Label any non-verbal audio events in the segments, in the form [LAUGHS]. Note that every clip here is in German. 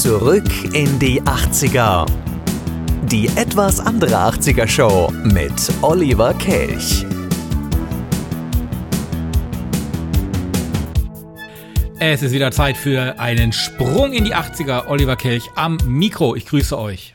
Zurück in die 80er. Die etwas andere 80er Show mit Oliver Kelch. Es ist wieder Zeit für einen Sprung in die 80er. Oliver Kelch am Mikro. Ich grüße euch.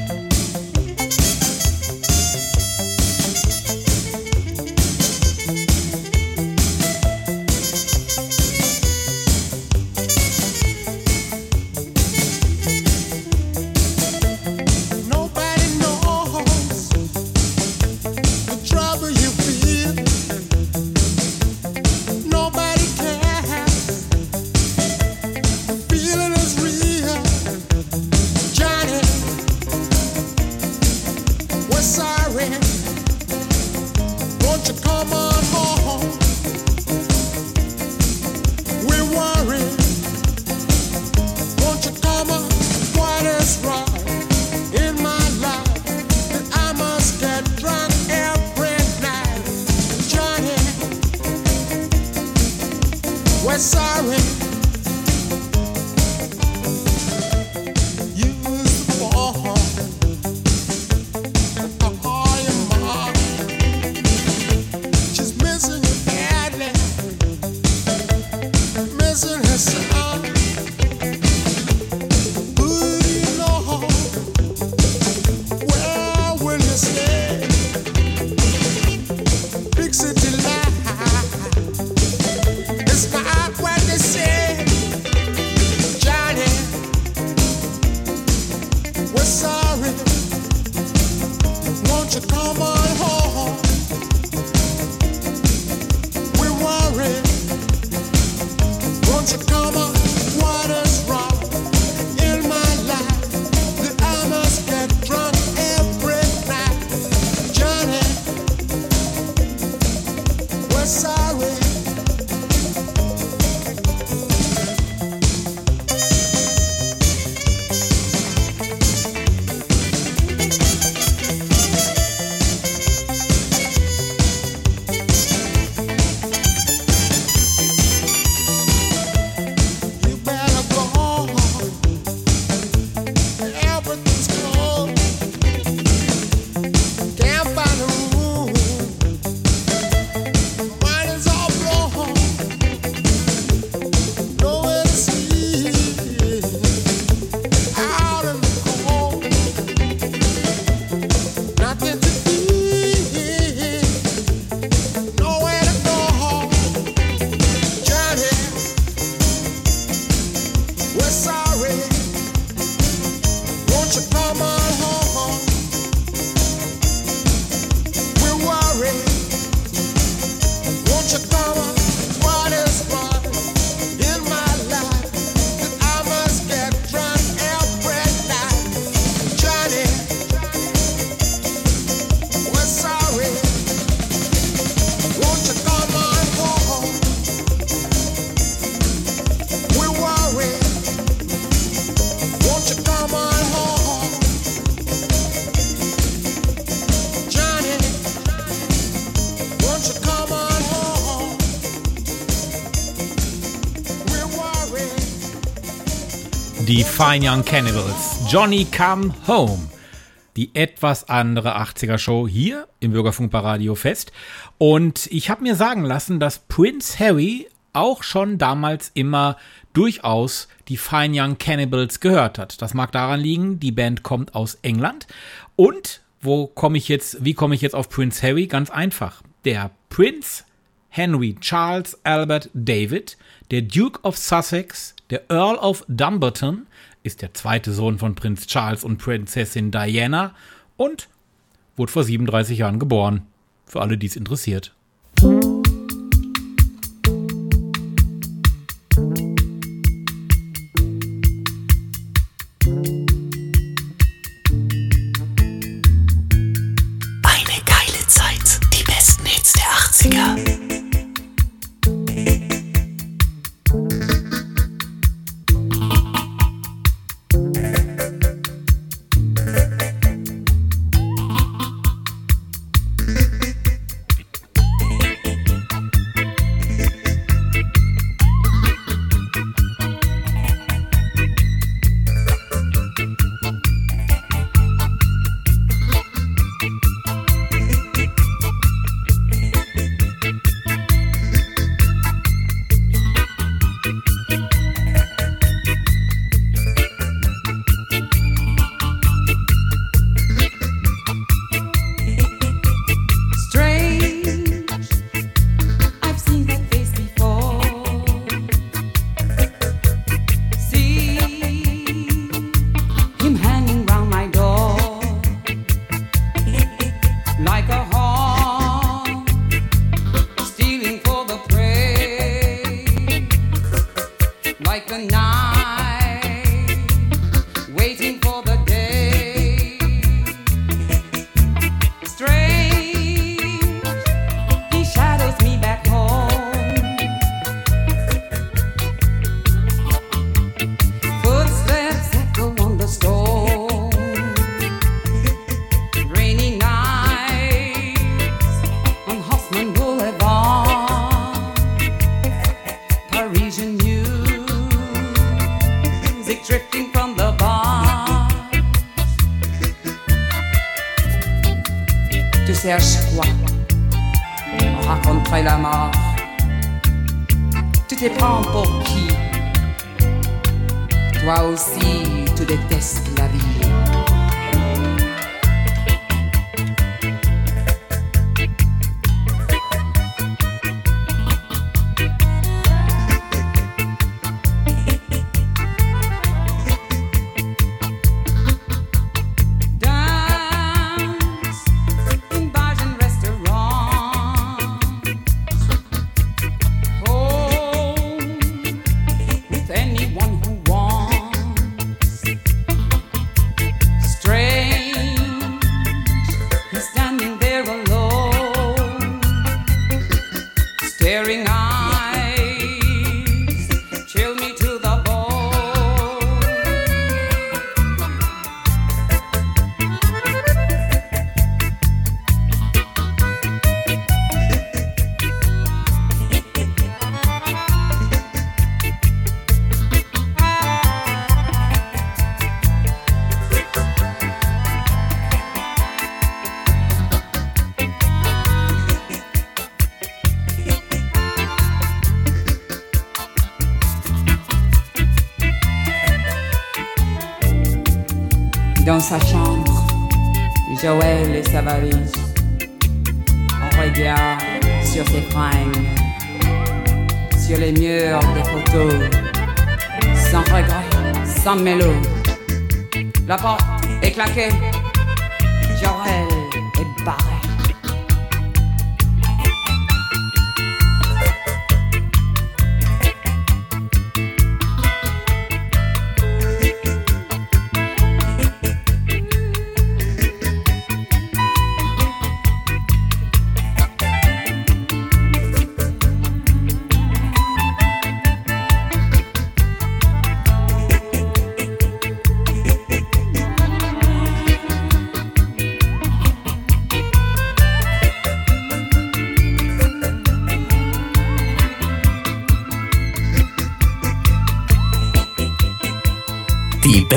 you come on? Die Fine Young Cannibals. Johnny Come Home. Die etwas andere 80er Show hier im Bürgerfunk bei Radio Fest. Und ich habe mir sagen lassen, dass Prince Harry auch schon damals immer durchaus die Fine Young Cannibals gehört hat. Das mag daran liegen, die Band kommt aus England. Und wo komme ich jetzt, wie komme ich jetzt auf Prince Harry? Ganz einfach. Der Prince Henry Charles Albert David, der Duke of Sussex, der Earl of Dumbarton ist der zweite Sohn von Prinz Charles und Prinzessin Diana und wurde vor 37 Jahren geboren. Für alle, die es interessiert.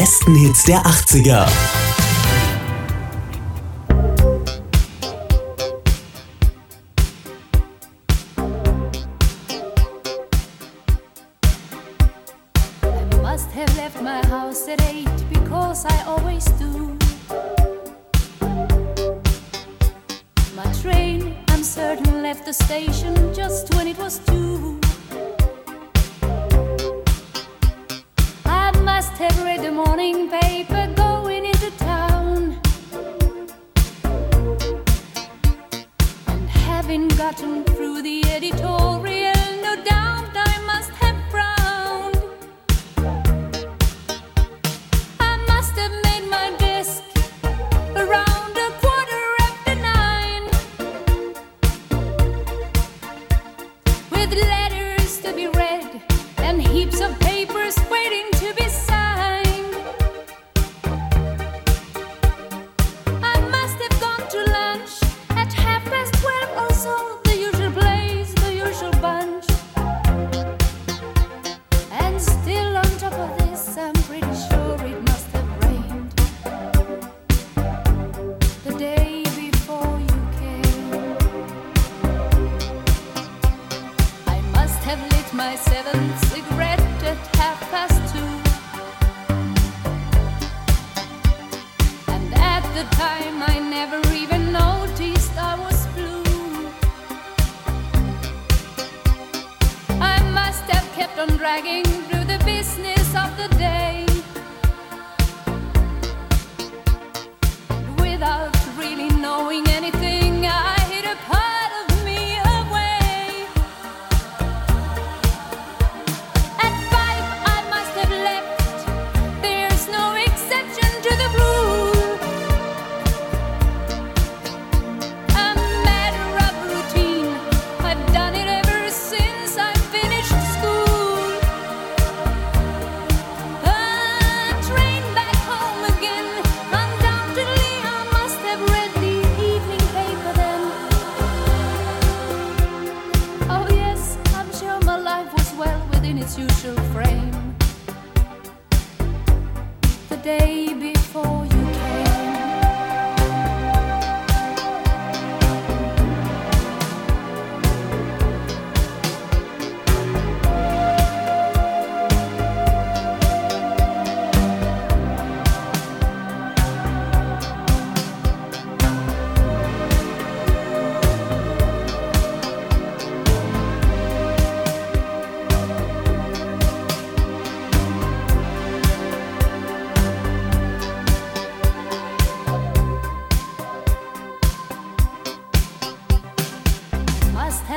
Besten Hits der 80er.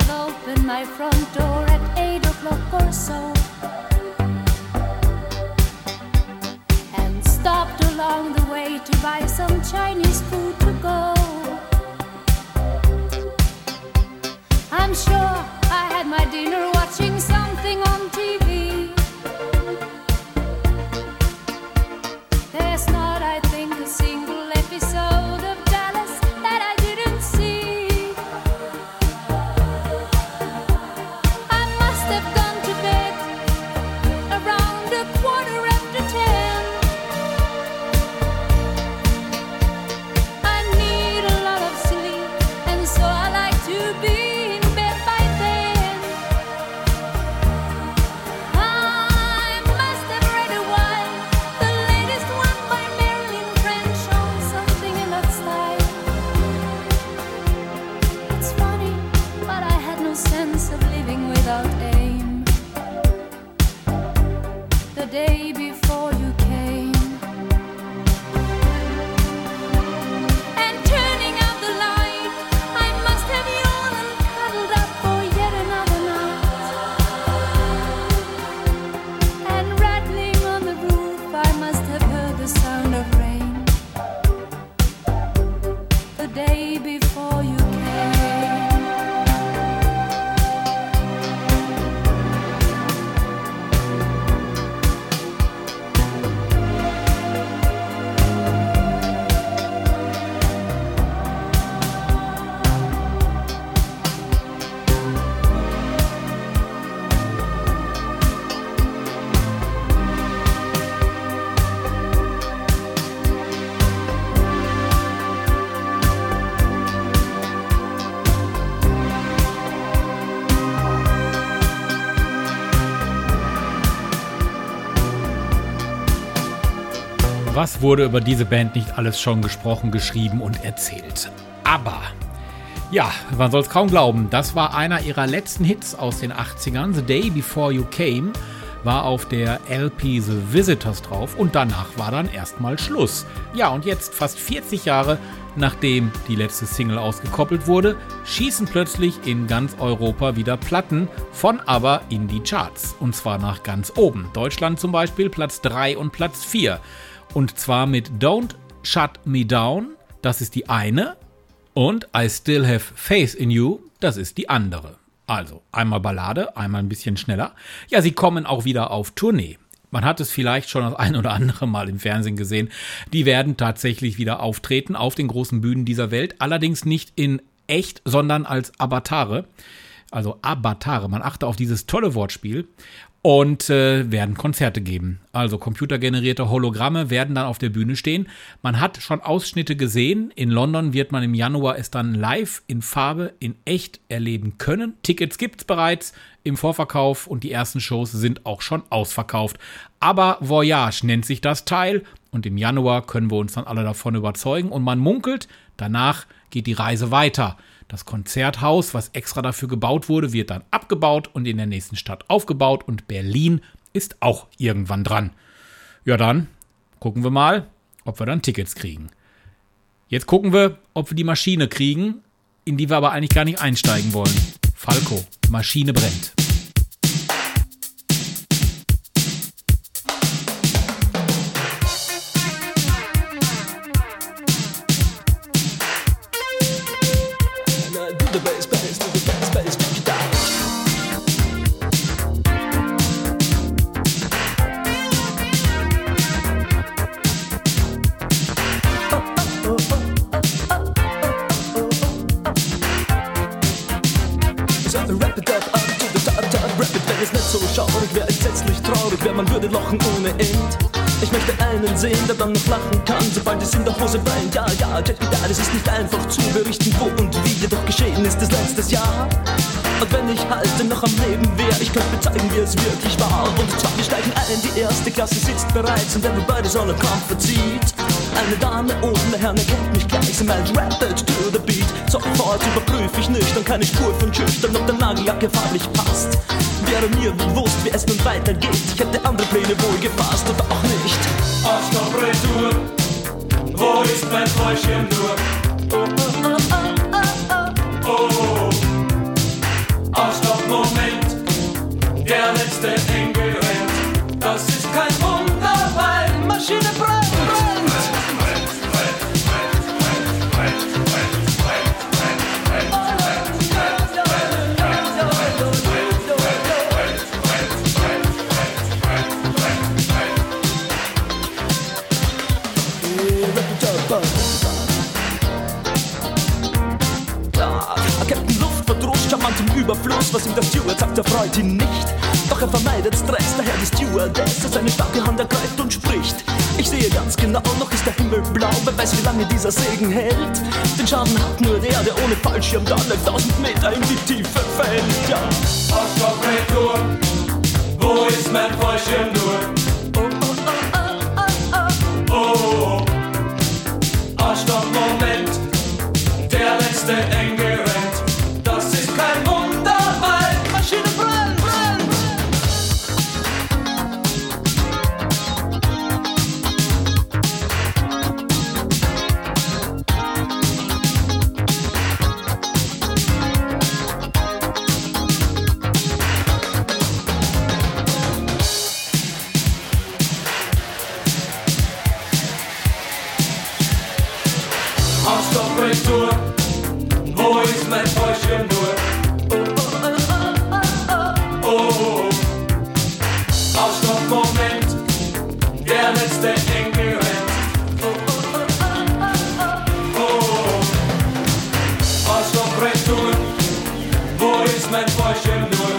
Opened my front door at 8 o'clock or so. And stopped along the way to buy some Chinese food to go. I'm sure I had my dinner watching something on TV. Was wurde über diese Band nicht alles schon gesprochen, geschrieben und erzählt? Aber, ja, man soll es kaum glauben, das war einer ihrer letzten Hits aus den 80ern. The Day Before You Came war auf der LP The Visitors drauf und danach war dann erstmal Schluss. Ja, und jetzt, fast 40 Jahre nachdem die letzte Single ausgekoppelt wurde, schießen plötzlich in ganz Europa wieder Platten von aber in die Charts. Und zwar nach ganz oben. Deutschland zum Beispiel Platz 3 und Platz 4. Und zwar mit Don't Shut Me Down, das ist die eine. Und I Still Have Faith in You, das ist die andere. Also einmal Ballade, einmal ein bisschen schneller. Ja, sie kommen auch wieder auf Tournee. Man hat es vielleicht schon das ein oder andere Mal im Fernsehen gesehen. Die werden tatsächlich wieder auftreten auf den großen Bühnen dieser Welt. Allerdings nicht in echt, sondern als Avatare. Also Avatare. Man achte auf dieses tolle Wortspiel und äh, werden Konzerte geben. Also computergenerierte Hologramme werden dann auf der Bühne stehen. Man hat schon Ausschnitte gesehen. In London wird man im Januar es dann live in Farbe in echt erleben können. Tickets gibt's bereits im Vorverkauf und die ersten Shows sind auch schon ausverkauft. Aber Voyage nennt sich das Teil und im Januar können wir uns dann alle davon überzeugen und man munkelt, danach geht die Reise weiter. Das Konzerthaus, was extra dafür gebaut wurde, wird dann abgebaut und in der nächsten Stadt aufgebaut und Berlin ist auch irgendwann dran. Ja, dann gucken wir mal, ob wir dann Tickets kriegen. Jetzt gucken wir, ob wir die Maschine kriegen, in die wir aber eigentlich gar nicht einsteigen wollen. Falco, Maschine brennt. Dann noch lachen kann, sobald es in der Hose brennt. Ja, ja, check it out, es ist nicht einfach zu berichten, wo und wie jedoch geschehen ist es letztes Jahr. Und wenn ich halt noch am Leben wäre, ich könnte bezeigen, wie es wirklich war. Und zwar, wir steigen ein, die erste Klasse sitzt bereits und everybody's on a comfort seat. Eine Dame ohne Herren erkennt mich gleich, sie meint Rapid to the beat. Sofort überprüfe ich nüchtern, keine Spur von schüchtern, ob der Nagellack farblich passt wäre mir bewusst, wie es nun weitergeht. Ich hätte andere Pläne wohl gefasst oder auch nicht. Auf der Retour, wo ist mein Fläschchen nur? Oh, oh, oh, oh, oh. oh, oh. Auf der Moment, der letzte Engel rennt. Das ist was ihm der Steward sagt, er freut ihn nicht. Doch er vermeidet Stress, daher die Stewardess seine starke Hand ergreift und spricht. Ich sehe ganz genau, noch ist der Himmel blau, wer weiß, wie lange dieser Segen hält. Den Schaden hat nur der, der ohne Fallschirm dann 1000 Meter in die Tiefe fällt. Ja. Oscar wo ist mein Fallschirm nur? Oh, oh, oh, oh, oh. Oh, oh. Moment, der letzte Engel. Hashem,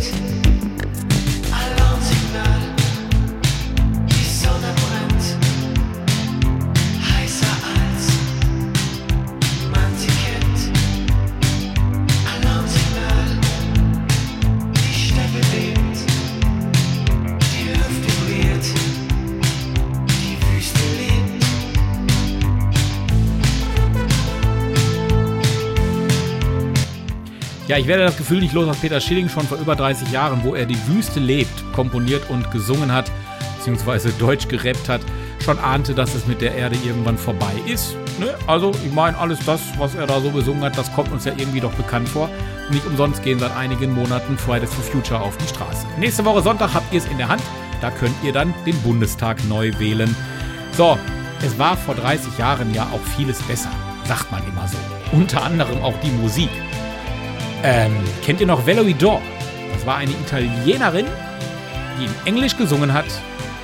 Podcast. Ich werde das Gefühl nicht los, dass Peter Schilling schon vor über 30 Jahren, wo er die Wüste lebt, komponiert und gesungen hat, beziehungsweise [LAUGHS] Deutsch gerappt hat, schon ahnte, dass es mit der Erde irgendwann vorbei ist. Ne? Also, ich meine, alles das, was er da so besungen hat, das kommt uns ja irgendwie doch bekannt vor. Nicht umsonst gehen seit einigen Monaten Fridays for Future auf die Straße. Nächste Woche Sonntag habt ihr es in der Hand. Da könnt ihr dann den Bundestag neu wählen. So, es war vor 30 Jahren ja auch vieles besser, sagt man immer so. Unter anderem auch die Musik. Ähm, kennt ihr noch Valerie Dor? Das war eine Italienerin, die in Englisch gesungen hat.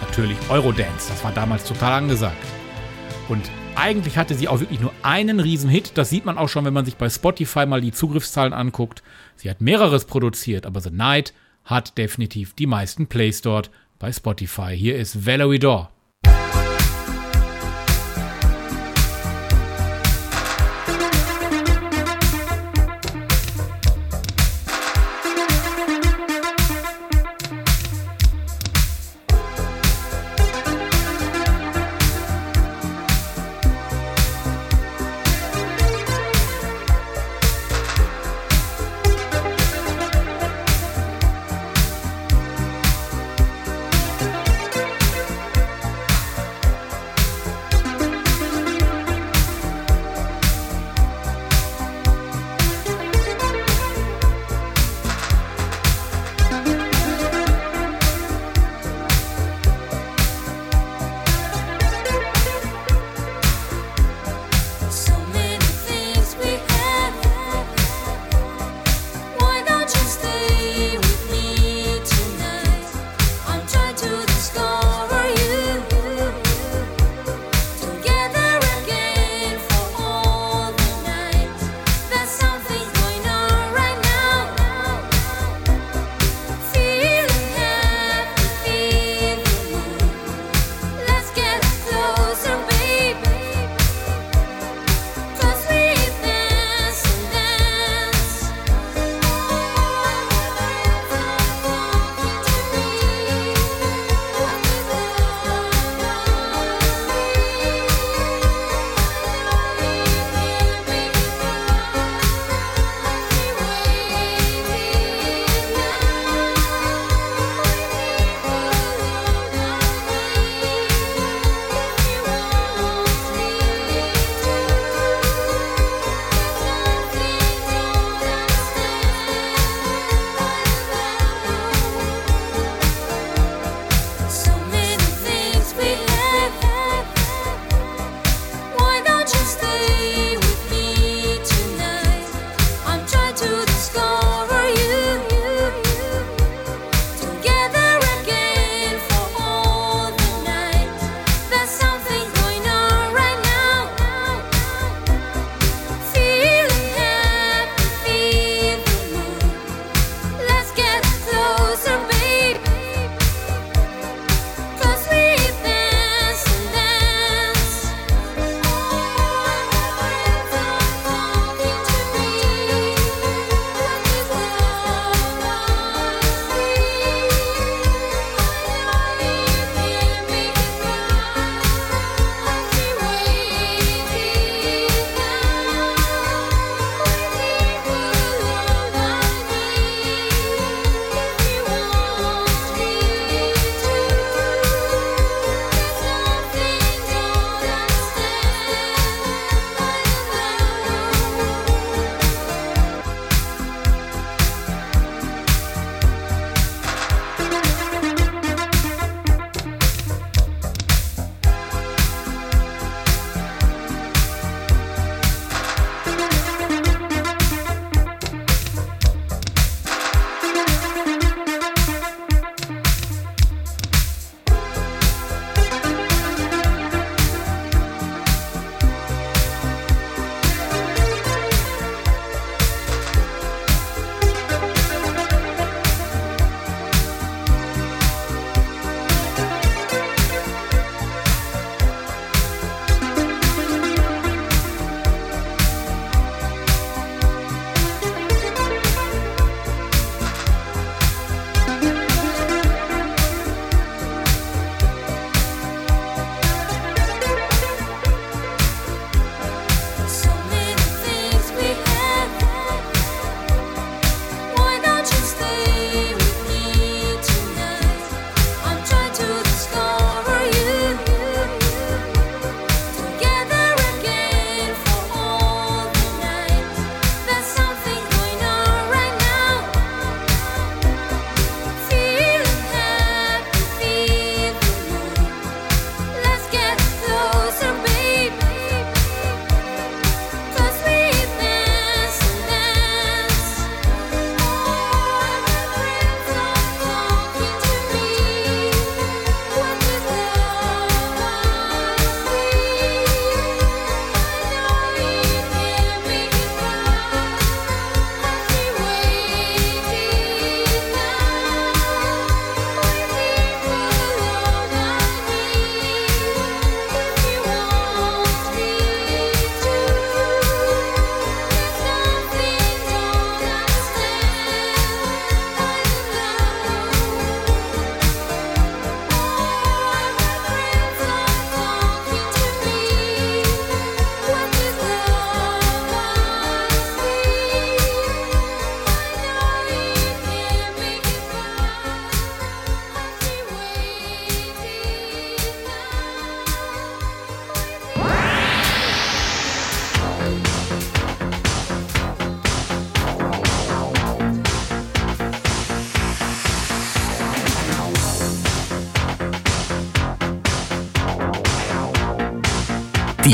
Natürlich Eurodance, das war damals total angesagt. Und eigentlich hatte sie auch wirklich nur einen Riesenhit. Das sieht man auch schon, wenn man sich bei Spotify mal die Zugriffszahlen anguckt. Sie hat mehreres produziert, aber The Night hat definitiv die meisten Plays dort bei Spotify. Hier ist Valerie Dor.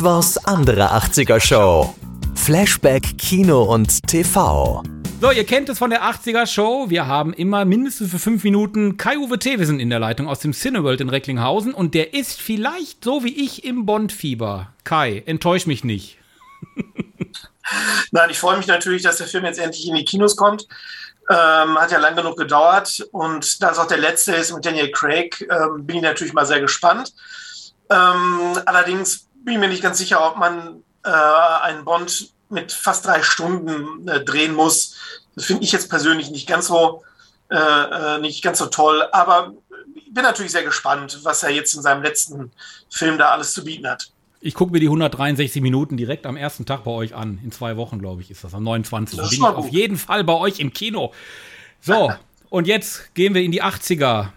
Etwas andere 80er Show. Flashback Kino und TV. So, ihr kennt es von der 80er Show. Wir haben immer mindestens für fünf Minuten Kai-Uwe Thewesen in der Leitung aus dem Cineworld in Recklinghausen und der ist vielleicht so wie ich im Bond-Fieber. Kai, enttäusch mich nicht. [LAUGHS] Nein, ich freue mich natürlich, dass der Film jetzt endlich in die Kinos kommt. Ähm, hat ja lang genug gedauert und da es auch der letzte ist mit Daniel Craig, ähm, bin ich natürlich mal sehr gespannt. Ähm, allerdings bin mir nicht ganz sicher, ob man äh, einen Bond mit fast drei Stunden äh, drehen muss. Das finde ich jetzt persönlich nicht ganz so äh, äh, nicht ganz so toll, aber ich bin natürlich sehr gespannt, was er jetzt in seinem letzten Film da alles zu bieten hat. Ich gucke mir die 163 Minuten direkt am ersten Tag bei euch an. In zwei Wochen, glaube ich, ist das. Am 29. Das Bin ich auf jeden Fall bei euch im Kino. So, [LAUGHS] und jetzt gehen wir in die 80er.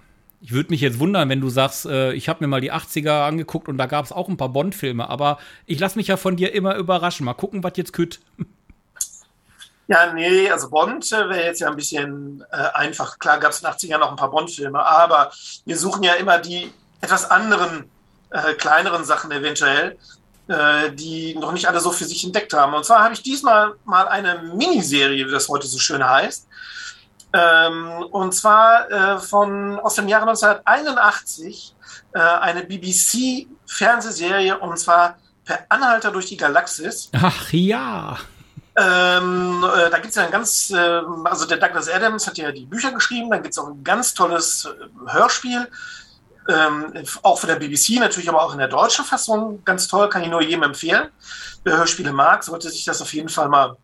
Ich würde mich jetzt wundern, wenn du sagst, äh, ich habe mir mal die 80er angeguckt und da gab es auch ein paar Bond-Filme, aber ich lasse mich ja von dir immer überraschen. Mal gucken, was jetzt kütt. Ja, nee, also Bond äh, wäre jetzt ja ein bisschen äh, einfach. Klar gab es in den 80ern noch ein paar Bond-Filme, aber wir suchen ja immer die etwas anderen, äh, kleineren Sachen eventuell, äh, die noch nicht alle so für sich entdeckt haben. Und zwar habe ich diesmal mal eine Miniserie, wie das heute so schön heißt. Ähm, und zwar äh, von aus dem Jahre 1981 äh, eine BBC-Fernsehserie und zwar Per Anhalter durch die Galaxis. Ach ja. Ähm, äh, da gibt es ja ein ganz, äh, also der Douglas Adams hat ja die Bücher geschrieben, dann gibt es auch ein ganz tolles äh, Hörspiel, ähm, auch von der BBC, natürlich aber auch in der deutschen Fassung, ganz toll, kann ich nur jedem empfehlen. Wer Hörspiele mag, sollte sich das auf jeden Fall mal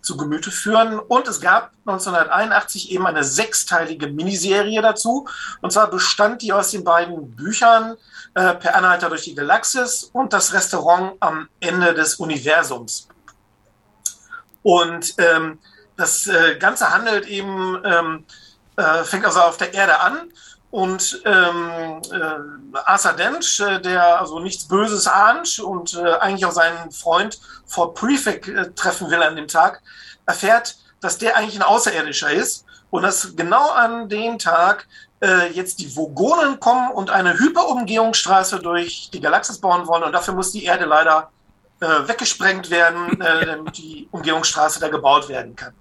zu Gemüte führen. Und es gab 1981 eben eine sechsteilige Miniserie dazu. Und zwar bestand die aus den beiden Büchern äh, Per Anhalter durch die Galaxis und das Restaurant am Ende des Universums. Und ähm, das äh, Ganze handelt eben, ähm, äh, fängt also auf der Erde an und ähm, äh, Arthur Dent, äh, der also nichts Böses ahnt und äh, eigentlich auch seinen Freund Fort Prefect äh, treffen will an dem Tag, erfährt, dass der eigentlich ein Außerirdischer ist und dass genau an dem Tag äh, jetzt die Vogonen kommen und eine Hyperumgehungsstraße durch die Galaxis bauen wollen und dafür muss die Erde leider äh, weggesprengt werden, äh, damit die Umgehungsstraße da gebaut werden kann.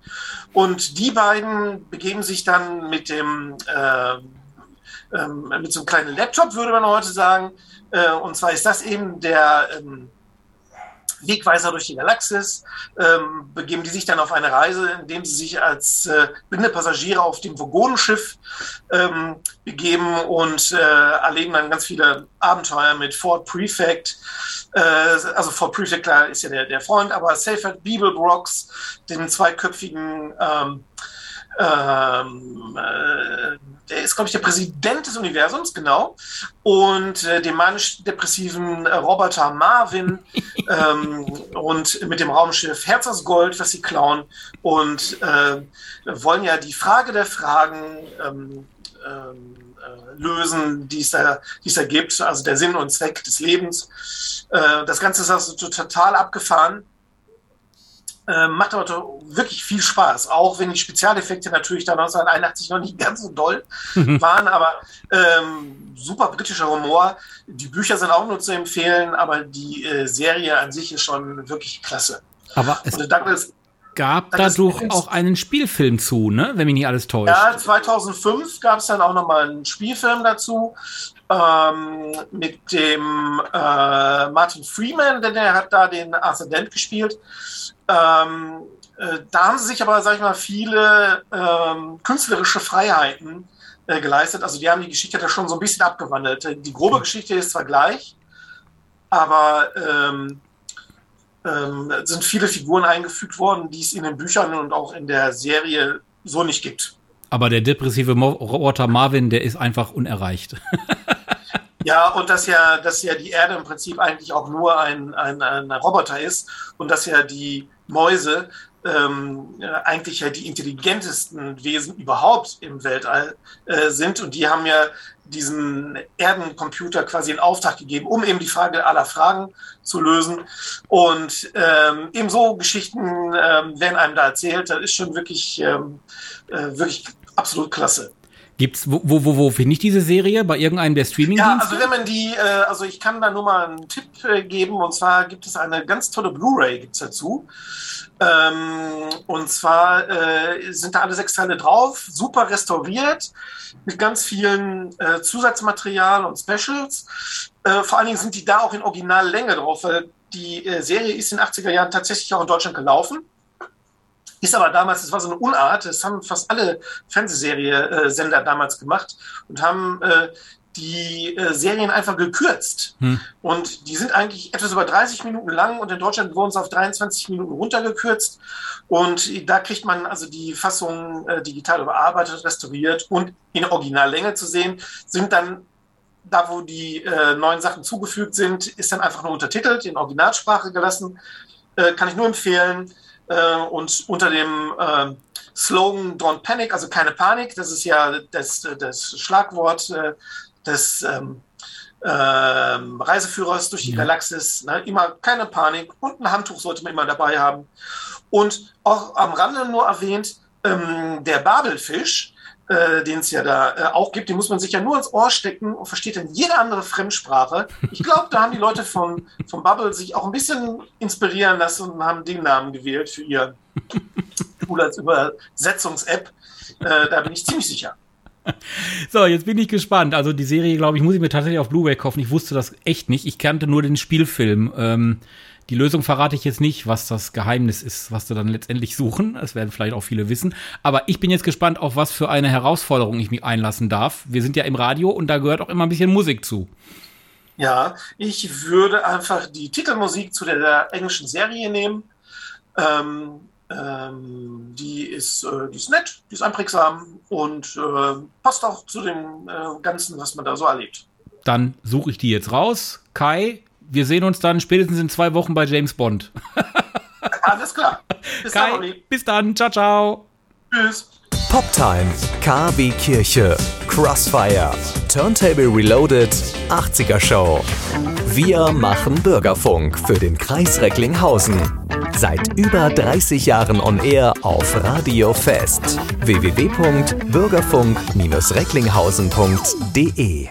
Und die beiden begeben sich dann mit dem äh, ähm, mit so einem kleinen Laptop, würde man heute sagen. Äh, und zwar ist das eben der ähm, Wegweiser durch die Galaxis, ähm, begeben die sich dann auf eine Reise, indem sie sich als äh, blinde Passagiere auf dem Vogonenschiff ähm, begeben und äh, erleben dann ganz viele Abenteuer mit Fort Prefect. Äh, also Fort Prefect, klar, ist ja der, der Freund, aber Seyfried Beeblebrox, den zweiköpfigen ähm, ähm, äh, der ist, glaube ich, der Präsident des Universums, genau. Und äh, dem manisch-depressiven äh, Roboter Marvin [LAUGHS] ähm, und mit dem Raumschiff Herz aus Gold, was sie klauen. Und äh, wollen ja die Frage der Fragen ähm, ähm, äh, lösen, die es, da, die es da gibt, also der Sinn und Zweck des Lebens. Äh, das Ganze ist also total abgefahren. Ähm, macht aber wirklich viel Spaß, auch wenn die Spezialeffekte natürlich da 1981 noch nicht ganz so doll waren, aber ähm, super britischer Humor. Die Bücher sind auch nur zu empfehlen, aber die äh, Serie an sich ist schon wirklich klasse. Aber es Douglas, gab Douglas dadurch Adams, auch einen Spielfilm zu, ne? wenn mich nicht alles täuscht. Ja, 2005 gab es dann auch nochmal einen Spielfilm dazu ähm, mit dem äh, Martin Freeman, denn der hat da den Arthur Dent gespielt. Ähm, äh, da haben sie sich aber, sag ich mal, viele ähm, künstlerische Freiheiten äh, geleistet. Also die haben die Geschichte da schon so ein bisschen abgewandelt. Die grobe Geschichte ist zwar gleich, aber ähm, ähm, sind viele Figuren eingefügt worden, die es in den Büchern und auch in der Serie so nicht gibt. Aber der depressive Roboter Marvin, der ist einfach unerreicht. [LAUGHS] Ja, und dass ja, dass ja die Erde im Prinzip eigentlich auch nur ein, ein, ein Roboter ist und dass ja die Mäuse ähm, eigentlich ja die intelligentesten Wesen überhaupt im Weltall äh, sind. Und die haben ja diesen Erdencomputer quasi in Auftrag gegeben, um eben die Frage aller Fragen zu lösen. Und ähm, eben so Geschichten ähm, werden einem da erzählt. Das ist schon wirklich, ähm, äh, wirklich absolut klasse. Gibt's, wo, wo, wo, wo finde ich diese Serie? Bei irgendeinem der Streaming-Dienste? Ja, also wenn man die, äh, also ich kann da nur mal einen Tipp äh, geben und zwar gibt es eine ganz tolle Blu-ray gibt's dazu. Ähm, und zwar äh, sind da alle sechs Teile drauf, super restauriert, mit ganz vielen äh, Zusatzmaterial und Specials. Äh, vor allen Dingen sind die da auch in Originallänge drauf, weil die äh, Serie ist in den 80er Jahren tatsächlich auch in Deutschland gelaufen. Ist aber damals, das war so eine Unart, das haben fast alle Fernsehserie-Sender damals gemacht und haben äh, die äh, Serien einfach gekürzt. Hm. Und die sind eigentlich etwas über 30 Minuten lang und in Deutschland wurden sie auf 23 Minuten runtergekürzt. Und da kriegt man also die Fassung äh, digital überarbeitet, restauriert und in Originallänge zu sehen, sind dann da, wo die äh, neuen Sachen zugefügt sind, ist dann einfach nur untertitelt, in Originalsprache gelassen. Kann ich nur empfehlen. Äh, und unter dem äh, Slogan Don't Panic, also keine Panik, das ist ja das, das Schlagwort äh, des ähm, ähm, Reiseführers durch die. Galaxis. Ne? Immer keine Panik und ein Handtuch sollte man immer dabei haben. Und auch am Rande nur erwähnt, ähm, der Babelfisch, äh, den es ja da äh, auch gibt, den muss man sich ja nur ins Ohr stecken und versteht dann jede andere Fremdsprache. Ich glaube, da haben die Leute von, von Bubble sich auch ein bisschen inspirieren lassen und haben den Namen gewählt für ihr Cool als Übersetzungs-App. Äh, da bin ich ziemlich sicher. [LAUGHS] So, jetzt bin ich gespannt. Also die Serie, glaube ich, muss ich mir tatsächlich auf Blu-ray kaufen. Ich wusste das echt nicht. Ich kannte nur den Spielfilm. Ähm, die Lösung verrate ich jetzt nicht, was das Geheimnis ist, was sie dann letztendlich suchen. Das werden vielleicht auch viele wissen. Aber ich bin jetzt gespannt, auf was für eine Herausforderung ich mich einlassen darf. Wir sind ja im Radio und da gehört auch immer ein bisschen Musik zu. Ja, ich würde einfach die Titelmusik zu der, der englischen Serie nehmen. Ähm, ähm, die, ist, äh, die ist nett, die ist einprägsam und äh, passt auch zu dem äh, Ganzen, was man da so erlebt. Dann suche ich die jetzt raus. Kai, wir sehen uns dann spätestens in zwei Wochen bei James Bond. Alles klar. Bis Kai, dann, Olli. bis dann. Ciao, ciao. Tschüss. Poptime, KW Kirche, Crossfire, Turntable Reloaded, 80er Show. Wir machen Bürgerfunk für den Kreis Recklinghausen. Seit über 30 Jahren on Air auf Radio Fest. www.bürgerfunk-recklinghausen.de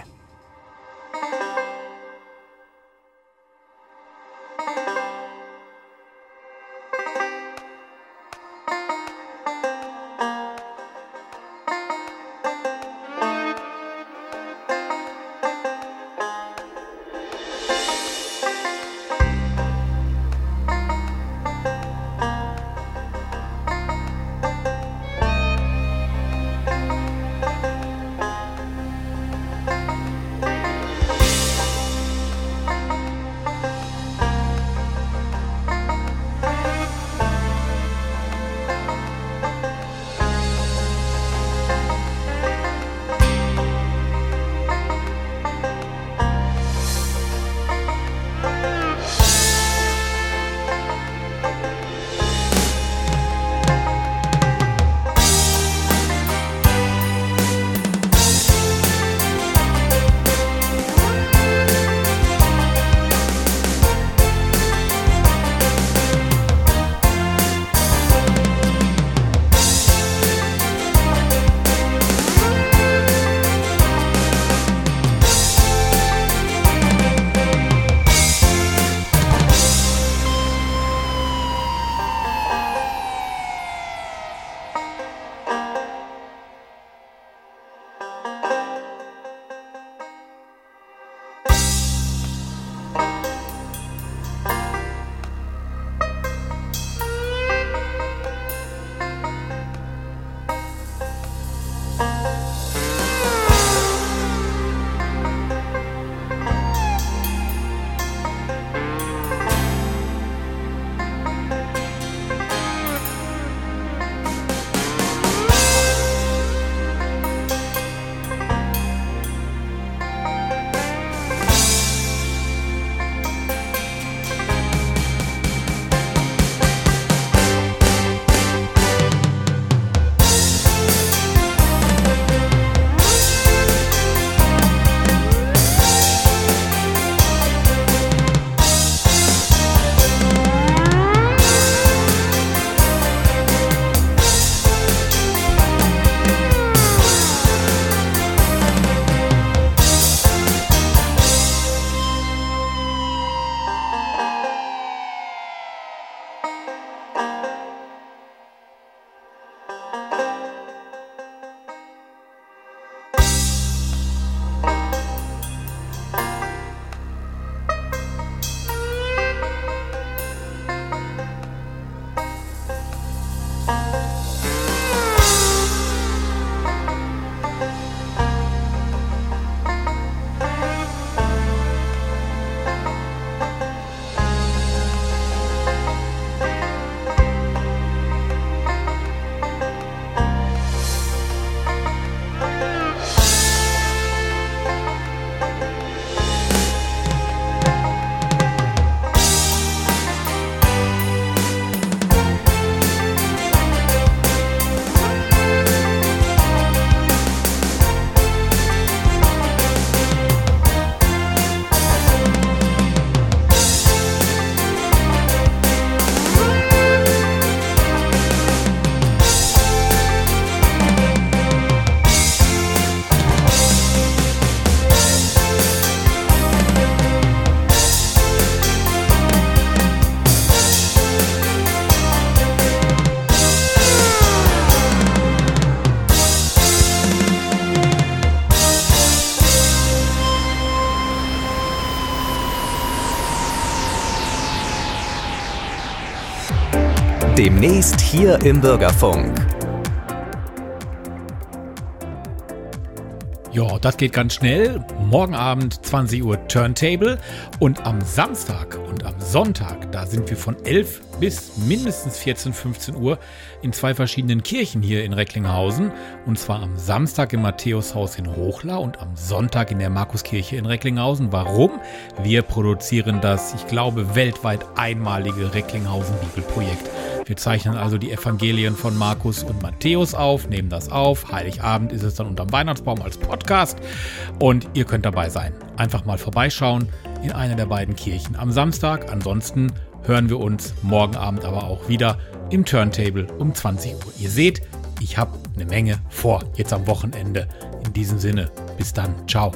Demnächst hier im Bürgerfunk. Ja, das geht ganz schnell. Morgen Abend 20 Uhr Turntable und am Samstag und am Sonntag, da sind wir von 11 bis mindestens 14, 15 Uhr in zwei verschiedenen Kirchen hier in Recklinghausen. Und zwar am Samstag im Matthäushaus in Hochla und am Sonntag in der Markuskirche in Recklinghausen. Warum? Wir produzieren das, ich glaube, weltweit einmalige Recklinghausen-Bibelprojekt. Wir zeichnen also die Evangelien von Markus und Matthäus auf, nehmen das auf. Heiligabend ist es dann unterm Weihnachtsbaum als Podcast und ihr könnt dabei sein. Einfach mal vorbeischauen in einer der beiden Kirchen am Samstag. Ansonsten hören wir uns morgen Abend aber auch wieder im Turntable um 20 Uhr. Ihr seht, ich habe eine Menge vor, jetzt am Wochenende. In diesem Sinne, bis dann, ciao.